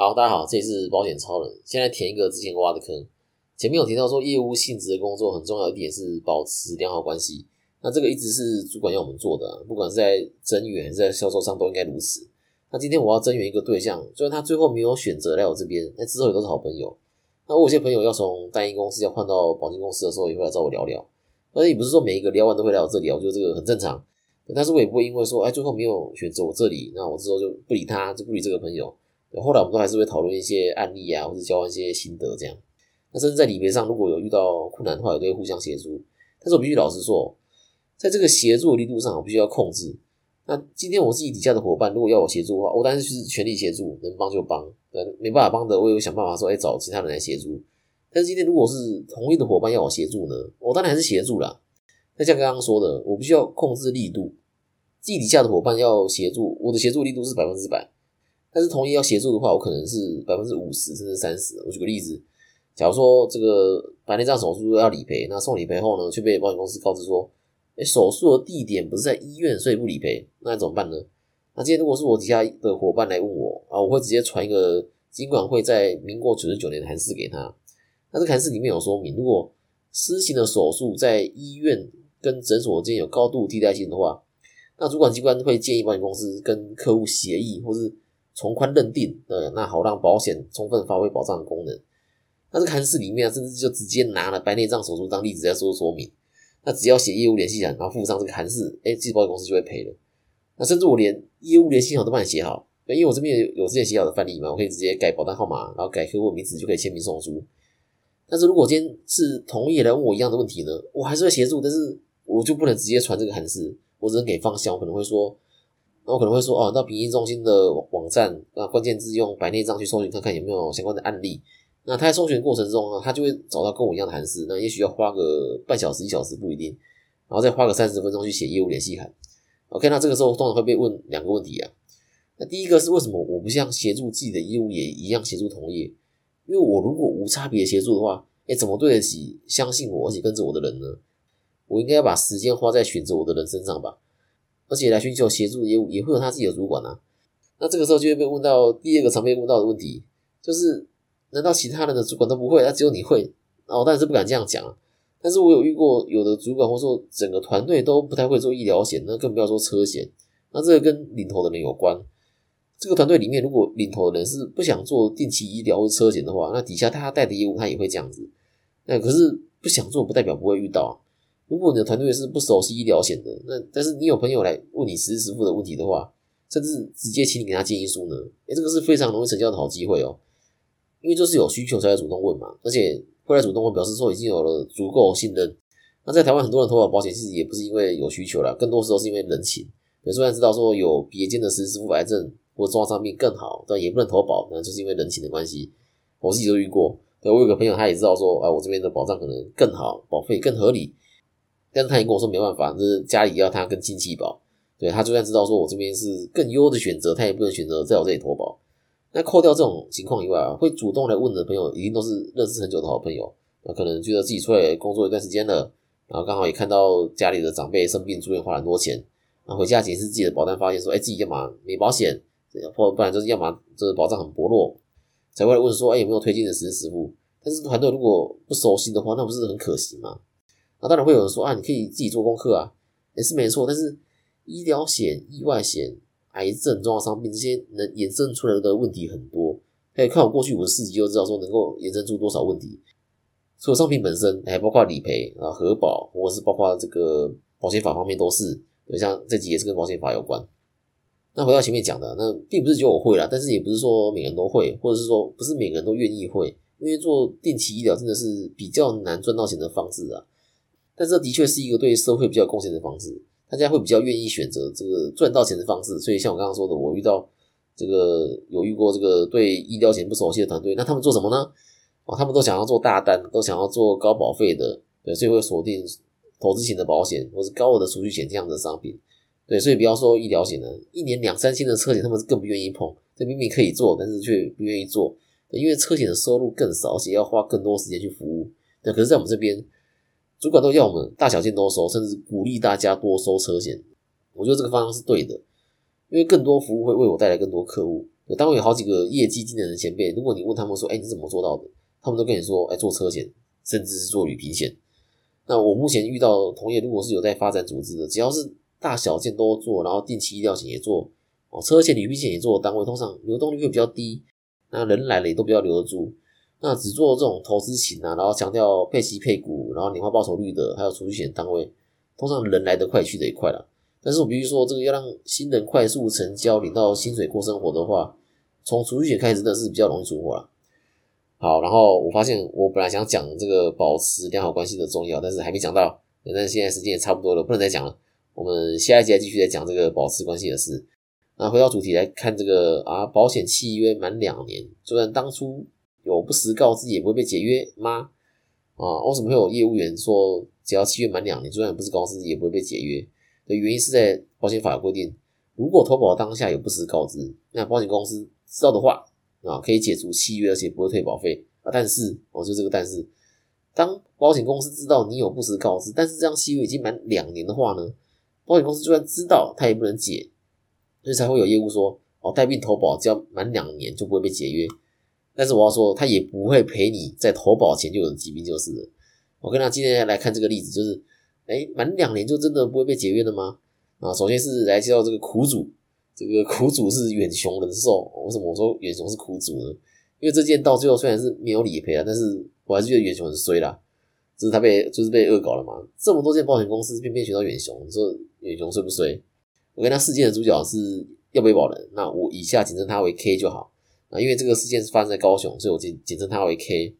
好，大家好，这里是保险超人。现在填一个之前挖的坑。前面有提到说，业务性质的工作很重要一点是保持良好关系。那这个一直是主管要我们做的，不管是在增援还是在销售上都应该如此。那今天我要增援一个对象，虽然他最后没有选择来我这边，那之后也都是好朋友。那我有些朋友要从单一公司要换到保险公司的时候，也会来找我聊聊。而且也不是说每一个聊完都会来我这里，我觉得这个很正常。但是我也不会因为说，哎，最后没有选择我这里，那我之后就不理他，就不理这个朋友。后来我们都还是会讨论一些案例啊，或者交换一些心得这样。那甚至在理赔上，如果有遇到困难的话，也都会互相协助。但是我必须老实说，在这个协助的力度上，我必须要控制。那今天我自己底下的伙伴，如果要我协助的话，我当然是全力协助，能帮就帮。呃，没办法帮的，我也会想办法说，哎，找其他人来协助。但是今天如果是同一的伙伴要我协助呢，我当然还是协助啦。那像刚刚说的，我必须要控制力度。自己底下的伙伴要协助，我的协助力度是百分之百。但是同意要协助的话，我可能是百分之五十甚至三十。我举个例子，假如说这个白内障手术要理赔，那送理赔后呢，却被保险公司告知说，哎，手术的地点不是在医院，所以不理赔，那怎么办呢？那今天如果是我底下的伙伴来问我啊，我会直接传一个尽管会在民国九十九年的函释给他。那这函释里面有说明，如果施行的手术在医院跟诊所之间有高度替代性的话，那主管机关会建议保险公司跟客户协议，或是从宽认定，呃，那好让保险充分发挥保障的功能。那这个函释里面，甚至就直接拿了白内障手术当例子在做说明。那只要写业务联系函，然后附上这个函释，哎，其实保险公司就会赔了。那甚至我连业务联系函都帮你写好，因为我这边有有之前写好的范例嘛，我可以直接改保单号码，然后改客户名字就可以签名送书。但是如果今天是同业来问我一样的问题呢，我还是会协助，但是我就不能直接传这个函释，我只能给方向，我可能会说。那我可能会说，哦，到评议中心的网站，那关键字用白内障去搜寻看看有没有相关的案例。那他在搜寻过程中呢，他就会找到跟我一样的函释。那也许要花个半小时、一小时不一定，然后再花个三十分钟去写业务联系函。OK，那这个时候通常会被问两个问题啊。那第一个是为什么我不像协助自己的业务也一样协助同业？因为我如果无差别协助的话，哎，怎么对得起相信我而且跟着我的人呢？我应该要把时间花在选择我的人身上吧。而且来寻求协助业务也会有他自己的主管啊，那这个时候就会被问到第二个常被问到的问题，就是难道其他人的主管都不会，那只有你会？哦，当然是不敢这样讲啊。但是我有遇过有的主管或者说整个团队都不太会做医疗险，那更不要说车险。那这个跟领头的人有关。这个团队里面如果领头的人是不想做定期医疗车险的话，那底下他带的业务他也会这样子。那可是不想做不代表不会遇到。如果你的团队是不熟悉医疗险的，那但是你有朋友来问你实时支付的问题的话，甚至直接请你给他建议书呢？诶，这个是非常容易成交的好机会哦，因为就是有需求才会主动问嘛，而且会来主动问，表示说已经有了足够信任。那在台湾很多人投保保险，其实也不是因为有需求啦，更多时候是因为人情。有虽然知道说有别间的实时支付癌症或重伤病更好，但也不能投保，那就是因为人情的关系。我自己都遇过，对我有个朋友他也知道说，啊，我这边的保障可能更好，保费更合理。但是他也跟我说没办法，就是家里要他跟亲戚保，对他就算知道说我这边是更优的选择，他也不能选择在我这里投保。那扣掉这种情况以外啊，会主动来问的朋友，一定都是认识很久的好朋友。那可能觉得自己出来工作一段时间了，然后刚好也看到家里的长辈生病住院花了很多钱，然后回家检视自己的保单，发现说，哎，自己要么没保险，或不然就是要么就是保障很薄弱，才会来问说，哎，有没有推荐的实时支付？但是团队如果不熟悉的话，那不是很可惜吗？那当然会有人说啊，你可以自己做功课啊，也是没错。但是医疗险、意外险、癌症、重要伤病这些能衍生出来的问题很多，可以看我过去五十四集就知道说能够衍生出多少问题。除了商品本身，还包括理赔啊、核保，或者是包括这个保险法方面都是。像这集也是跟保险法有关。那回到前面讲的，那并不是只有我会啦，但是也不是说每个人都会，或者是说不是每个人都愿意会，因为做定期医疗真的是比较难赚到钱的方式啊。但这的确是一个对社会比较贡献的方式，大家会比较愿意选择这个赚到钱的方式。所以像我刚刚说的，我遇到这个有遇过这个对医疗险不熟悉的团队，那他们做什么呢？哦，他们都想要做大单，都想要做高保费的，对，所以会锁定投资型的保险或是高额的储蓄险这样的商品。对，所以不要说医疗险了，一年两三千的车险，他们是更不愿意碰。这明明可以做，但是却不愿意做，因为车险的收入更少，而且要花更多时间去服务。那可是，在我们这边。主管都要我们大小件都收，甚至鼓励大家多收车险。我觉得这个方向是对的，因为更多服务会为我带来更多客户。有单位有好几个业绩惊人的前辈，如果你问他们说，哎，你怎么做到的？他们都跟你说，哎，做车险，甚至是做旅平险。那我目前遇到同业，如果是有在发展组织的，只要是大小件都做，然后定期医疗险也做，哦，车险、旅平险也做的单位，通常流动率会比较低，那人来了也都比较留得住。那只做这种投资型啊，然后强调配息配股，然后年化报酬率的，还有储蓄险单位，通常人来得快去得也快了。但是我比如说这个要让新人快速成交，领到薪水过生活的话，从储蓄险开始真的是比较容易出货了。好，然后我发现我本来想讲这个保持良好关系的重要，但是还没讲到，但是现在时间也差不多了，不能再讲了。我们下一节继续再讲这个保持关系的事。那回到主题来看这个啊，保险契约满两年，虽然当初有不实告知，也不会被解约吗？啊，为什么会有业务员说只要契约满两年，就算不是告知，也不会被解约？的原因是在保险法规定，如果投保当下有不实告知，那保险公司知道的话。啊，可以解除契约，而且不会退保费啊。但是，哦，就这个但是，当保险公司知道你有不实告知，但是这样契约已经满两年的话呢，保险公司就算知道，他也不能解，所以才会有业务说，哦，带病投保只要满两年就不会被解约。但是我要说，他也不会赔你在投保前就有疾病就是了。我跟他今天来看这个例子，就是，哎，满两年就真的不会被解约了吗？啊，首先是来介绍这个苦主。这个苦主是远雄人寿，为什么我说远雄是苦主呢？因为这件到最后虽然是没有理赔啊，但是我还是觉得远雄很衰啦，就是他被就是被恶搞了嘛。这么多件保险公司偏偏选到远雄，你说远雄衰不衰？我跟他事件的主角是要被保人，那我以下简称他为 K 就好啊，因为这个事件是发生在高雄，所以我简简称他为 K。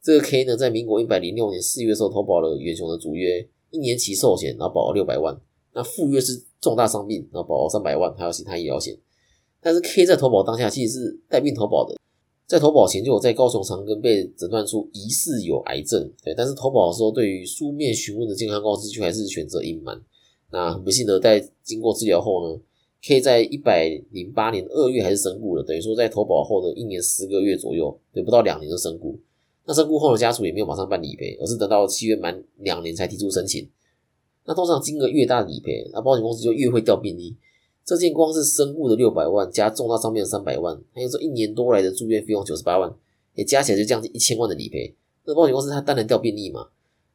这个 K 呢，在民国一百零六年四月的时候投保了远雄的主约，一年期寿险，然后保了六百万。那副约是重大伤病，然后保三百万，还有其他医疗险。但是 K 在投保当下其实是带病投保的，在投保前就有在高雄长庚被诊断出疑似有癌症，对。但是投保的时候对于书面询问的健康告知却还是选择隐瞒。那很不幸的，在经过治疗后呢，K 在一百零八年二月还是身故了，等于说在投保后的一年十个月左右，对，不到两年就身故。那身故后的家属也没有马上办理赔，而是等到七月满两年才提出申请。那通常金额越大的理赔，那保险公司就越会调病例。这件光是身故的六百万，加重大伤病的三百万，还有这一年多来的住院费用九十八万，也加起来就将近一千万的理赔。那保险公司它当然调病例嘛。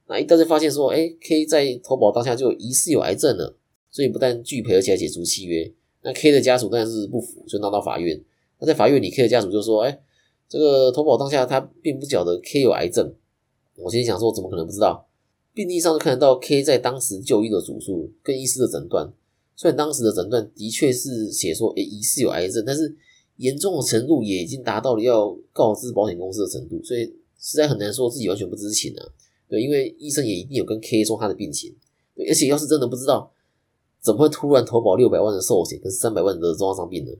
那一旦就发现说，哎，K 在投保当下就疑似有癌症了，所以不但拒赔，而且还解除契约。那 K 的家属当然是不服，就闹到法院。那在法院里，K 的家属就说，哎，这个投保当下他并不晓得 K 有癌症。我心里想说，怎么可能不知道？病历上就看得到 K 在当时就医的主诉跟医师的诊断，虽然当时的诊断的确是写说，诶疑似有癌症，但是严重的程度也已经达到了要告知保险公司的程度，所以实在很难说自己完全不知情啊。对，因为医生也一定有跟 K 说他的病情，而且要是真的不知道，怎么会突然投保六百万的寿险跟三百万的重大伤病呢？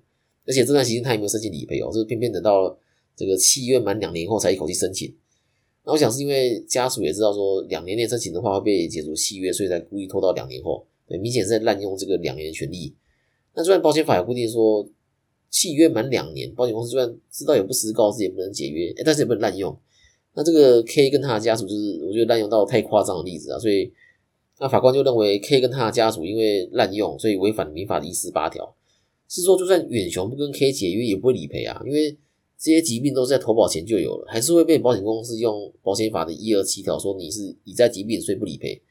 而且这段期间他也没有申请理赔哦，就是偏偏等到这个契约满两年后才一口气申请。那我想是因为家属也知道说两年内申请的话会被解除契约，所以才故意拖到两年后，对，明显是在滥用这个两年的权利。那虽然保险法有规定说契约满两年，保险公司就算知道有不实告知也不能解约，但是也不能滥用。那这个 K 跟他的家属就是我觉得滥用到太夸张的例子啊，所以那法官就认为 K 跟他的家属因为滥用，所以违反民法的一四八条，是说就算远雄不跟 K 解约也不会理赔啊，因为。这些疾病都是在投保前就有了，还是会被保险公司用保险法的一二七条说你是已在疾病，所以不理赔。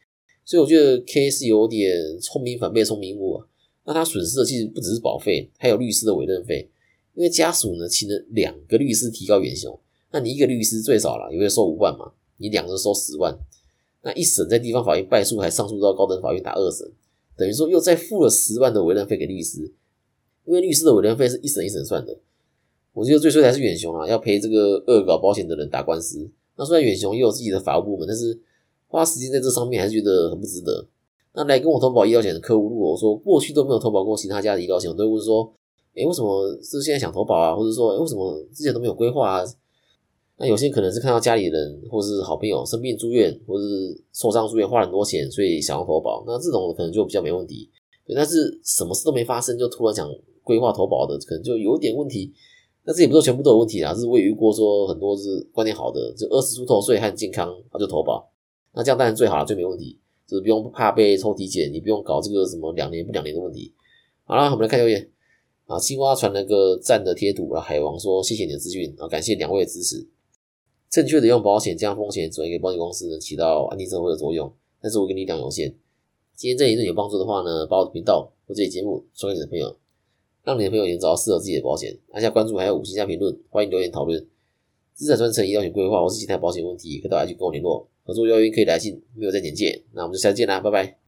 所以我觉得 K 是有点聪明反被聪明误啊。那他损失的其实不只是保费，还有律师的委任费。因为家属呢请了两个律师提高远雄，那你一个律师最少了也会收五万嘛，你两个人收十万。那一审在地方法院败诉，还上诉到高等法院打二审，等于说又再付了十万的委任费给律师。因为律师的委任费是一审一审算的。我觉得最衰还是远雄啊，要陪这个恶搞保险的人打官司。那虽然远雄也有自己的法务部门，但是花时间在这上面还是觉得很不值得。那来跟我投保医疗险的客户，如果说过去都没有投保过其他家的医疗险，我都会问说：诶，为什么是现在想投保啊？或者说，为什么之前都没有规划啊？那有些可能是看到家里人或是好朋友生病住院，或是受伤住院花很多钱，所以想要投保。那这种可能就比较没问题。但是什么事都没发生就突然想规划投保的，可能就有点问题。那这也不是全部都有问题啊，是我也遇过说很多是观念好的，就二十出头岁很健康，他就投保，那这样当然最好了，最没问题，就是不用怕被抽体检，你不用搞这个什么两年不两年的问题。好了，我们来看留言啊，青蛙传了个赞的贴图，啊，海王说谢谢你的资讯，啊，感谢两位的支持。正确的用保险将风险转移给保险公司，能起到安定社会的作用。但是我跟你讲有限。今天这里对你有帮助的话呢，把我的频道或这节目传给你的朋友，让你的朋友也能找到适合自己的保险。按下关注，还有五星加评论，欢迎留言讨论。资产专程医疗险规划，或是其他保险问题，可以到 IG 跟我联络。合作邀约可以来信，没有在简介。那我们就下次见啦，拜拜。